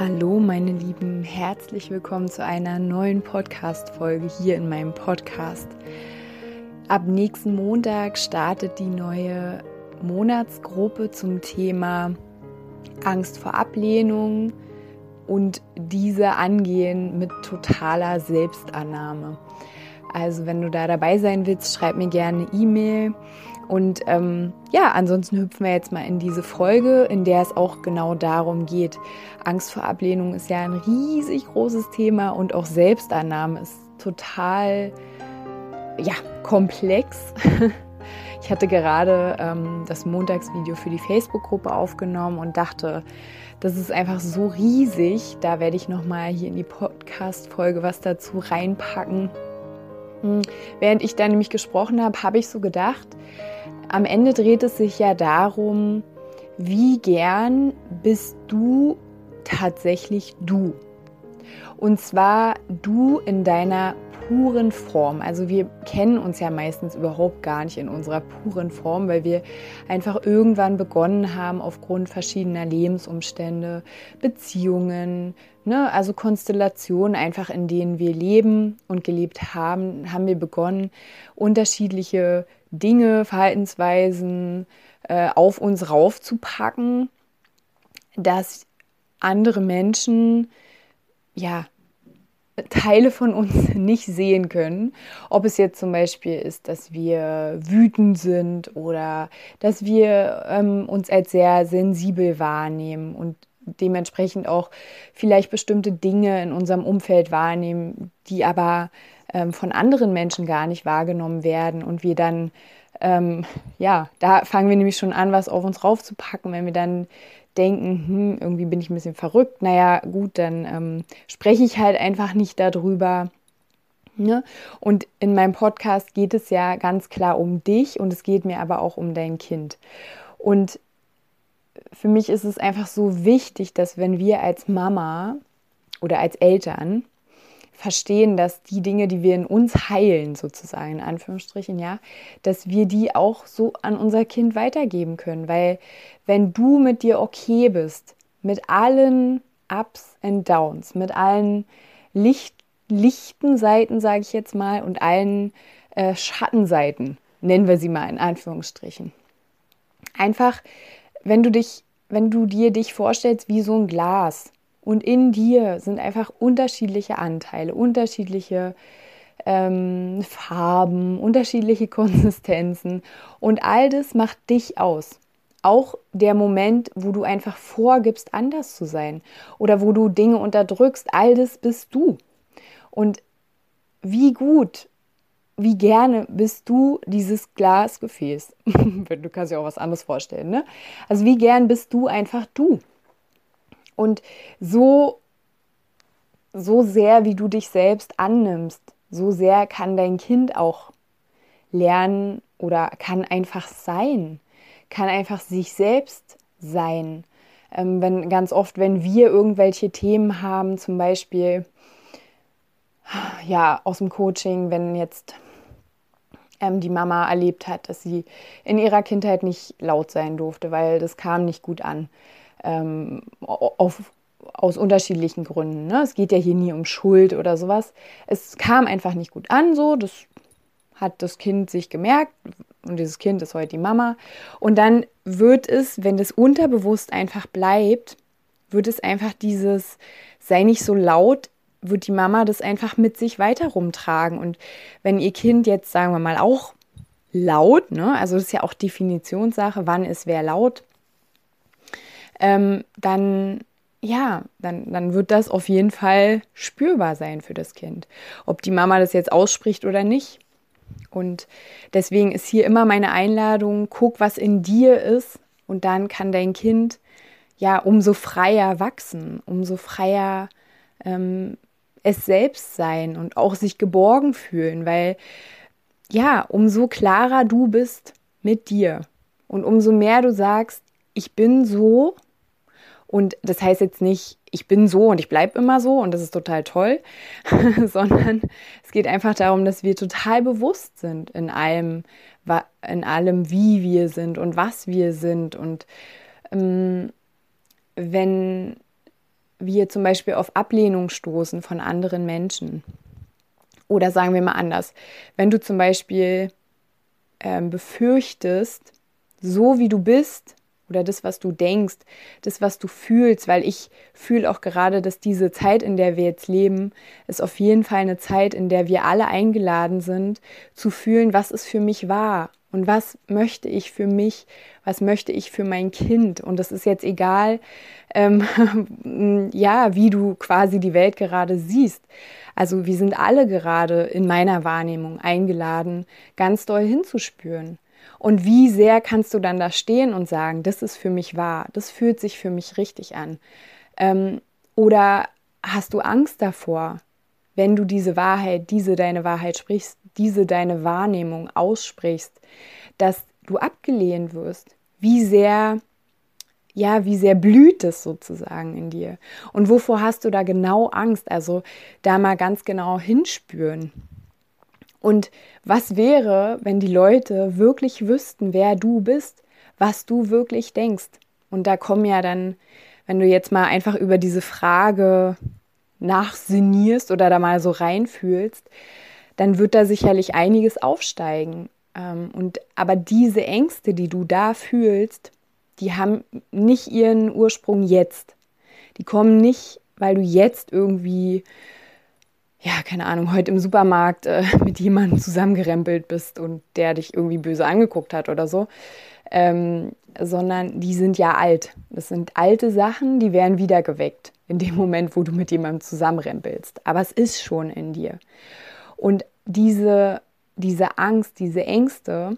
Hallo meine Lieben, herzlich willkommen zu einer neuen Podcast-Folge hier in meinem Podcast. Ab nächsten Montag startet die neue Monatsgruppe zum Thema Angst vor Ablehnung und diese angehen mit totaler Selbstannahme. Also wenn du da dabei sein willst, schreib mir gerne E-Mail und ähm, ja, ansonsten hüpfen wir jetzt mal in diese Folge, in der es auch genau darum geht. Angst vor Ablehnung ist ja ein riesig großes Thema und auch Selbstannahme ist total, ja, komplex. Ich hatte gerade ähm, das Montagsvideo für die Facebook-Gruppe aufgenommen und dachte, das ist einfach so riesig. Da werde ich nochmal hier in die Podcast-Folge was dazu reinpacken. Während ich da nämlich gesprochen habe, habe ich so gedacht, am Ende dreht es sich ja darum, wie gern bist du tatsächlich du. Und zwar du in deiner puren Form. Also wir kennen uns ja meistens überhaupt gar nicht in unserer puren Form, weil wir einfach irgendwann begonnen haben, aufgrund verschiedener Lebensumstände, Beziehungen, ne, also Konstellationen einfach, in denen wir leben und gelebt haben, haben wir begonnen, unterschiedliche Dinge, Verhaltensweisen äh, auf uns raufzupacken, dass andere Menschen ja Teile von uns nicht sehen können. Ob es jetzt zum Beispiel ist, dass wir wütend sind oder dass wir ähm, uns als sehr sensibel wahrnehmen und dementsprechend auch vielleicht bestimmte Dinge in unserem Umfeld wahrnehmen, die aber ähm, von anderen Menschen gar nicht wahrgenommen werden und wir dann, ähm, ja, da fangen wir nämlich schon an, was auf uns raufzupacken, wenn wir dann denken, hm, irgendwie bin ich ein bisschen verrückt, naja, gut, dann ähm, spreche ich halt einfach nicht darüber. Ne? Und in meinem Podcast geht es ja ganz klar um dich und es geht mir aber auch um dein Kind. Und für mich ist es einfach so wichtig, dass wenn wir als Mama oder als Eltern verstehen, dass die Dinge, die wir in uns heilen, sozusagen, in Anführungsstrichen, ja, dass wir die auch so an unser Kind weitergeben können. Weil wenn du mit dir okay bist, mit allen Ups and Downs, mit allen Licht, lichten Seiten, sage ich jetzt mal, und allen äh, Schattenseiten, nennen wir sie mal in Anführungsstrichen. Einfach, wenn du dich, wenn du dir dich vorstellst wie so ein Glas, und in dir sind einfach unterschiedliche Anteile, unterschiedliche ähm, Farben, unterschiedliche Konsistenzen. Und all das macht dich aus. Auch der Moment, wo du einfach vorgibst, anders zu sein oder wo du Dinge unterdrückst, all das bist du. Und wie gut, wie gerne bist du dieses Glasgefäß. du kannst dir auch was anderes vorstellen, ne? Also wie gern bist du einfach du. Und so, so sehr, wie du dich selbst annimmst, so sehr kann dein Kind auch lernen oder kann einfach sein, kann einfach sich selbst sein. Ähm, wenn ganz oft, wenn wir irgendwelche Themen haben, zum Beispiel ja aus dem Coaching, wenn jetzt ähm, die Mama erlebt hat, dass sie in ihrer Kindheit nicht laut sein durfte, weil das kam nicht gut an ähm, auf, aus unterschiedlichen Gründen. Ne? Es geht ja hier nie um Schuld oder sowas. Es kam einfach nicht gut an, so. Das hat das Kind sich gemerkt und dieses Kind ist heute die Mama. Und dann wird es, wenn das unterbewusst einfach bleibt, wird es einfach dieses, sei nicht so laut, wird die Mama das einfach mit sich weiter rumtragen. Und wenn ihr Kind jetzt, sagen wir mal, auch laut, ne, also das ist ja auch Definitionssache, wann ist wer laut, ähm, dann ja, dann, dann wird das auf jeden Fall spürbar sein für das Kind. Ob die Mama das jetzt ausspricht oder nicht. Und deswegen ist hier immer meine Einladung, guck, was in dir ist und dann kann dein Kind ja umso freier wachsen, umso freier ähm, es selbst sein und auch sich geborgen fühlen, weil ja, umso klarer du bist mit dir und umso mehr du sagst, ich bin so und das heißt jetzt nicht, ich bin so und ich bleibe immer so und das ist total toll, sondern es geht einfach darum, dass wir total bewusst sind in allem, in allem, wie wir sind und was wir sind. Und ähm, wenn wir zum Beispiel auf Ablehnung stoßen von anderen Menschen, oder sagen wir mal anders, wenn du zum Beispiel ähm, befürchtest, so wie du bist, oder das, was du denkst, das, was du fühlst, weil ich fühle auch gerade, dass diese Zeit, in der wir jetzt leben, ist auf jeden Fall eine Zeit, in der wir alle eingeladen sind, zu fühlen, was ist für mich wahr und was möchte ich für mich, was möchte ich für mein Kind. Und das ist jetzt egal, ähm, ja, wie du quasi die Welt gerade siehst. Also wir sind alle gerade in meiner Wahrnehmung eingeladen, ganz doll hinzuspüren. Und wie sehr kannst du dann da stehen und sagen, das ist für mich wahr, das fühlt sich für mich richtig an? Ähm, oder hast du Angst davor, wenn du diese Wahrheit, diese deine Wahrheit sprichst, diese deine Wahrnehmung aussprichst, dass du abgelehnt wirst? Wie sehr, ja, wie sehr blüht es sozusagen in dir? Und wovor hast du da genau Angst? Also da mal ganz genau hinspüren. Und was wäre, wenn die Leute wirklich wüssten, wer du bist, was du wirklich denkst? Und da kommen ja dann, wenn du jetzt mal einfach über diese Frage nachsinnierst oder da mal so reinfühlst, dann wird da sicherlich einiges aufsteigen. Ähm, und aber diese Ängste, die du da fühlst, die haben nicht ihren Ursprung jetzt. Die kommen nicht, weil du jetzt irgendwie ja, keine Ahnung, heute im Supermarkt äh, mit jemandem zusammengerempelt bist und der dich irgendwie böse angeguckt hat oder so, ähm, sondern die sind ja alt. Das sind alte Sachen, die werden wieder geweckt in dem Moment, wo du mit jemandem zusammenrempelst. Aber es ist schon in dir. Und diese, diese Angst, diese Ängste,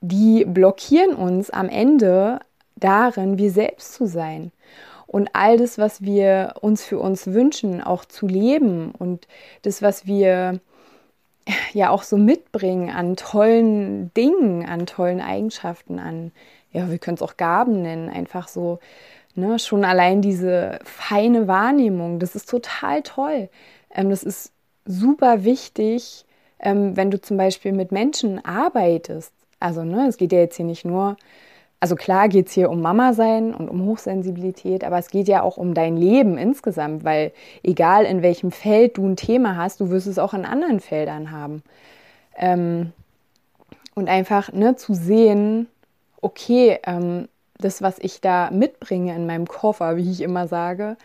die blockieren uns am Ende darin, wir selbst zu sein und all das, was wir uns für uns wünschen, auch zu leben und das, was wir ja auch so mitbringen an tollen Dingen, an tollen Eigenschaften, an, ja, wir können es auch Gaben nennen, einfach so, ne, schon allein diese feine Wahrnehmung, das ist total toll. Ähm, das ist super wichtig, ähm, wenn du zum Beispiel mit Menschen arbeitest. Also, ne, es geht ja jetzt hier nicht nur also klar geht es hier um Mama sein und um Hochsensibilität, aber es geht ja auch um dein Leben insgesamt, weil egal in welchem Feld du ein Thema hast, du wirst es auch in anderen Feldern haben. Ähm, und einfach ne, zu sehen, okay, ähm, das, was ich da mitbringe in meinem Koffer, wie ich immer sage,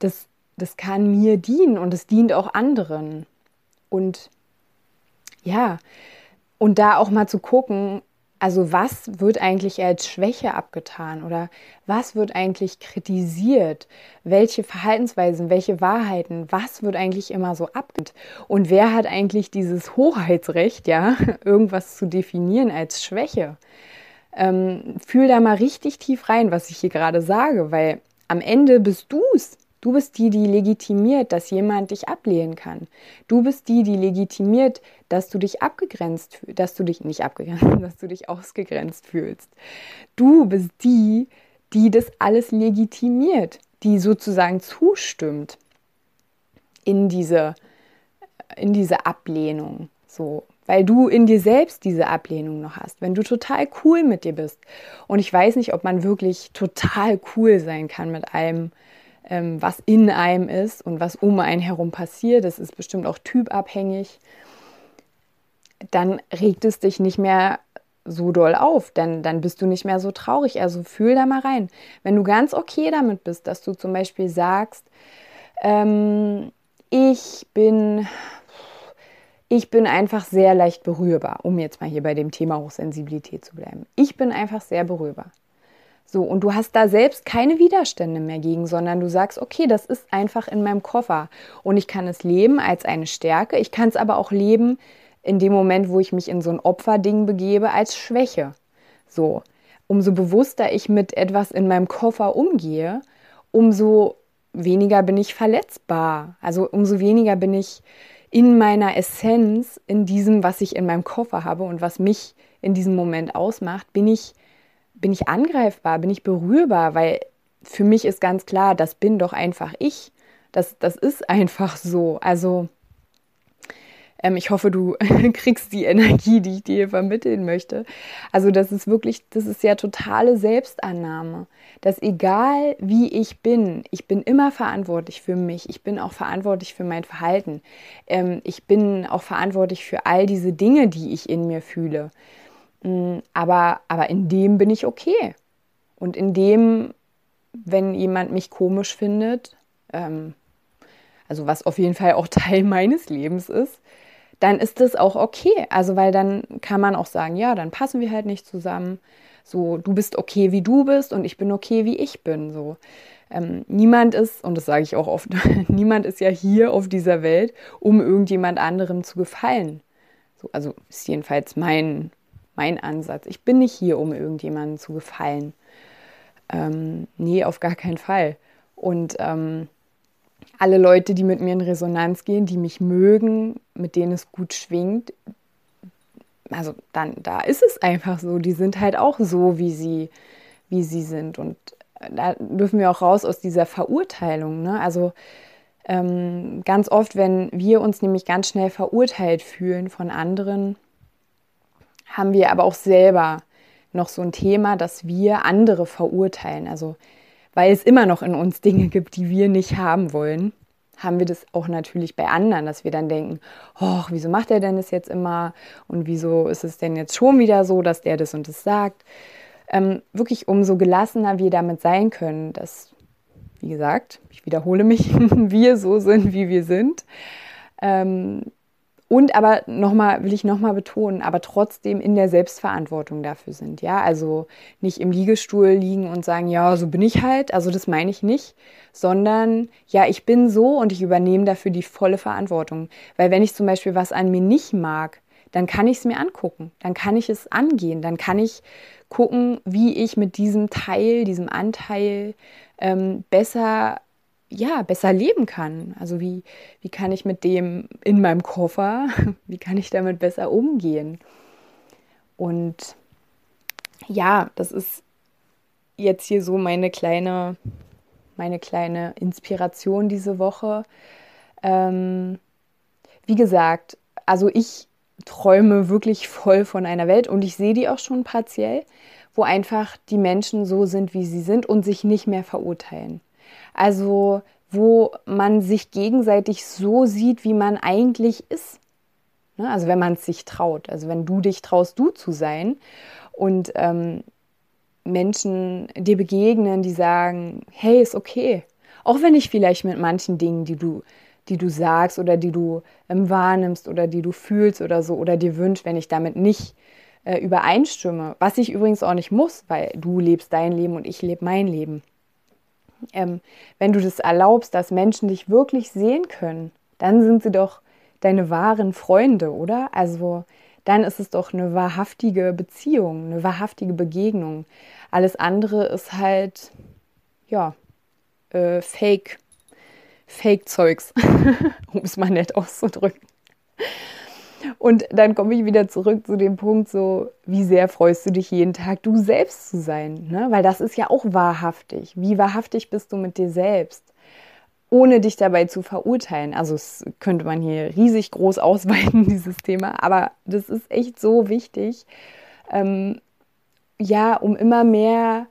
das, das kann mir dienen und es dient auch anderen. Und ja, und da auch mal zu gucken, also was wird eigentlich als Schwäche abgetan oder was wird eigentlich kritisiert? Welche Verhaltensweisen, welche Wahrheiten, was wird eigentlich immer so abgelehnt? Und wer hat eigentlich dieses Hoheitsrecht, ja, irgendwas zu definieren als Schwäche? Ähm, fühl da mal richtig tief rein, was ich hier gerade sage, weil am Ende bist du es, Du bist die, die legitimiert, dass jemand dich ablehnen kann. Du bist die, die legitimiert, dass du dich abgegrenzt fühlst, dass du dich nicht abgegrenzt, dass du dich ausgegrenzt fühlst. Du bist die, die das alles legitimiert, die sozusagen zustimmt in diese, in diese Ablehnung. So, weil du in dir selbst diese Ablehnung noch hast, wenn du total cool mit dir bist. Und ich weiß nicht, ob man wirklich total cool sein kann mit allem, ähm, was in einem ist und was um einen herum passiert, das ist bestimmt auch typabhängig, dann regt es dich nicht mehr so doll auf, denn dann bist du nicht mehr so traurig. Also fühl da mal rein. Wenn du ganz okay damit bist, dass du zum Beispiel sagst, ähm, ich bin, ich bin einfach sehr leicht berührbar, um jetzt mal hier bei dem Thema Hochsensibilität zu bleiben. Ich bin einfach sehr berührbar. So, und du hast da selbst keine Widerstände mehr gegen, sondern du sagst, okay, das ist einfach in meinem Koffer. Und ich kann es leben als eine Stärke. Ich kann es aber auch leben in dem Moment, wo ich mich in so ein Opferding begebe, als Schwäche. So, umso bewusster ich mit etwas in meinem Koffer umgehe, umso weniger bin ich verletzbar. Also umso weniger bin ich in meiner Essenz, in diesem, was ich in meinem Koffer habe und was mich in diesem Moment ausmacht, bin ich, bin ich angreifbar, bin ich berührbar, weil für mich ist ganz klar, das bin doch einfach ich. Das, das ist einfach so. Also ähm, ich hoffe, du kriegst die Energie, die ich dir vermitteln möchte. Also das ist wirklich, das ist ja totale Selbstannahme. Dass egal wie ich bin, ich bin immer verantwortlich für mich. Ich bin auch verantwortlich für mein Verhalten. Ähm, ich bin auch verantwortlich für all diese Dinge, die ich in mir fühle. Mm, aber, aber in dem bin ich okay. Und in dem, wenn jemand mich komisch findet, ähm, also was auf jeden Fall auch Teil meines Lebens ist, dann ist das auch okay. Also, weil dann kann man auch sagen, ja, dann passen wir halt nicht zusammen. So, du bist okay, wie du bist und ich bin okay, wie ich bin. So. Ähm, niemand ist, und das sage ich auch oft, niemand ist ja hier auf dieser Welt, um irgendjemand anderem zu gefallen. So, also ist jedenfalls mein, mein Ansatz. Ich bin nicht hier, um irgendjemandem zu gefallen. Ähm, nee, auf gar keinen Fall. Und ähm, alle Leute, die mit mir in Resonanz gehen, die mich mögen, mit denen es gut schwingt, also dann, da ist es einfach so. Die sind halt auch so, wie sie, wie sie sind. Und da dürfen wir auch raus aus dieser Verurteilung. Ne? Also ähm, ganz oft, wenn wir uns nämlich ganz schnell verurteilt fühlen von anderen, haben wir aber auch selber noch so ein Thema, dass wir andere verurteilen. Also weil es immer noch in uns Dinge gibt, die wir nicht haben wollen, haben wir das auch natürlich bei anderen, dass wir dann denken, oh, wieso macht er denn das jetzt immer und wieso ist es denn jetzt schon wieder so, dass der das und das sagt. Ähm, wirklich umso gelassener wir damit sein können, dass, wie gesagt, ich wiederhole mich, wir so sind, wie wir sind. Ähm, und aber nochmal, will ich nochmal betonen, aber trotzdem in der Selbstverantwortung dafür sind. Ja, also nicht im Liegestuhl liegen und sagen, ja, so bin ich halt. Also das meine ich nicht, sondern ja, ich bin so und ich übernehme dafür die volle Verantwortung. Weil wenn ich zum Beispiel was an mir nicht mag, dann kann ich es mir angucken, dann kann ich es angehen, dann kann ich gucken, wie ich mit diesem Teil, diesem Anteil ähm, besser ja, besser leben kann. Also wie, wie kann ich mit dem in meinem Koffer, wie kann ich damit besser umgehen? Und ja, das ist jetzt hier so meine kleine, meine kleine Inspiration diese Woche. Ähm, wie gesagt, also ich träume wirklich voll von einer Welt und ich sehe die auch schon partiell, wo einfach die Menschen so sind, wie sie sind und sich nicht mehr verurteilen. Also wo man sich gegenseitig so sieht, wie man eigentlich ist. Ne? Also wenn man es sich traut. Also wenn du dich traust, du zu sein und ähm, Menschen dir begegnen, die sagen, hey, ist okay. Auch wenn ich vielleicht mit manchen Dingen, die du, die du sagst oder die du ähm, wahrnimmst oder die du fühlst oder so oder dir wünschst, wenn ich damit nicht äh, übereinstimme, was ich übrigens auch nicht muss, weil du lebst dein Leben und ich lebe mein Leben ähm, wenn du das erlaubst, dass Menschen dich wirklich sehen können, dann sind sie doch deine wahren Freunde, oder? Also dann ist es doch eine wahrhaftige Beziehung, eine wahrhaftige Begegnung. Alles andere ist halt, ja, äh, Fake, Fake-Zeugs, um es mal nett auszudrücken. Und dann komme ich wieder zurück zu dem Punkt, so, wie sehr freust du dich jeden Tag, du selbst zu sein? Ne? Weil das ist ja auch wahrhaftig. Wie wahrhaftig bist du mit dir selbst? Ohne dich dabei zu verurteilen. Also, es könnte man hier riesig groß ausweiten, dieses Thema. Aber das ist echt so wichtig. Ähm, ja, um immer mehr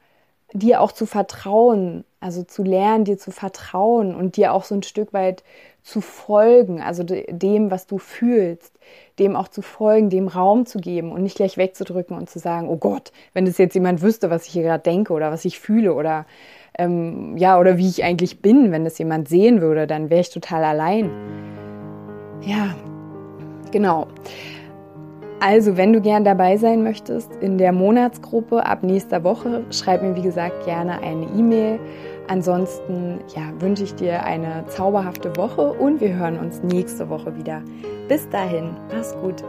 dir auch zu vertrauen, also zu lernen, dir zu vertrauen und dir auch so ein Stück weit zu folgen, also dem, was du fühlst, dem auch zu folgen, dem Raum zu geben und nicht gleich wegzudrücken und zu sagen, oh Gott, wenn das jetzt jemand wüsste, was ich hier gerade denke oder was ich fühle oder ähm, ja, oder wie ich eigentlich bin, wenn das jemand sehen würde, dann wäre ich total allein. Ja, genau. Also, wenn du gern dabei sein möchtest in der Monatsgruppe ab nächster Woche, schreib mir wie gesagt gerne eine E-Mail. Ansonsten ja, wünsche ich dir eine zauberhafte Woche und wir hören uns nächste Woche wieder. Bis dahin, mach's gut.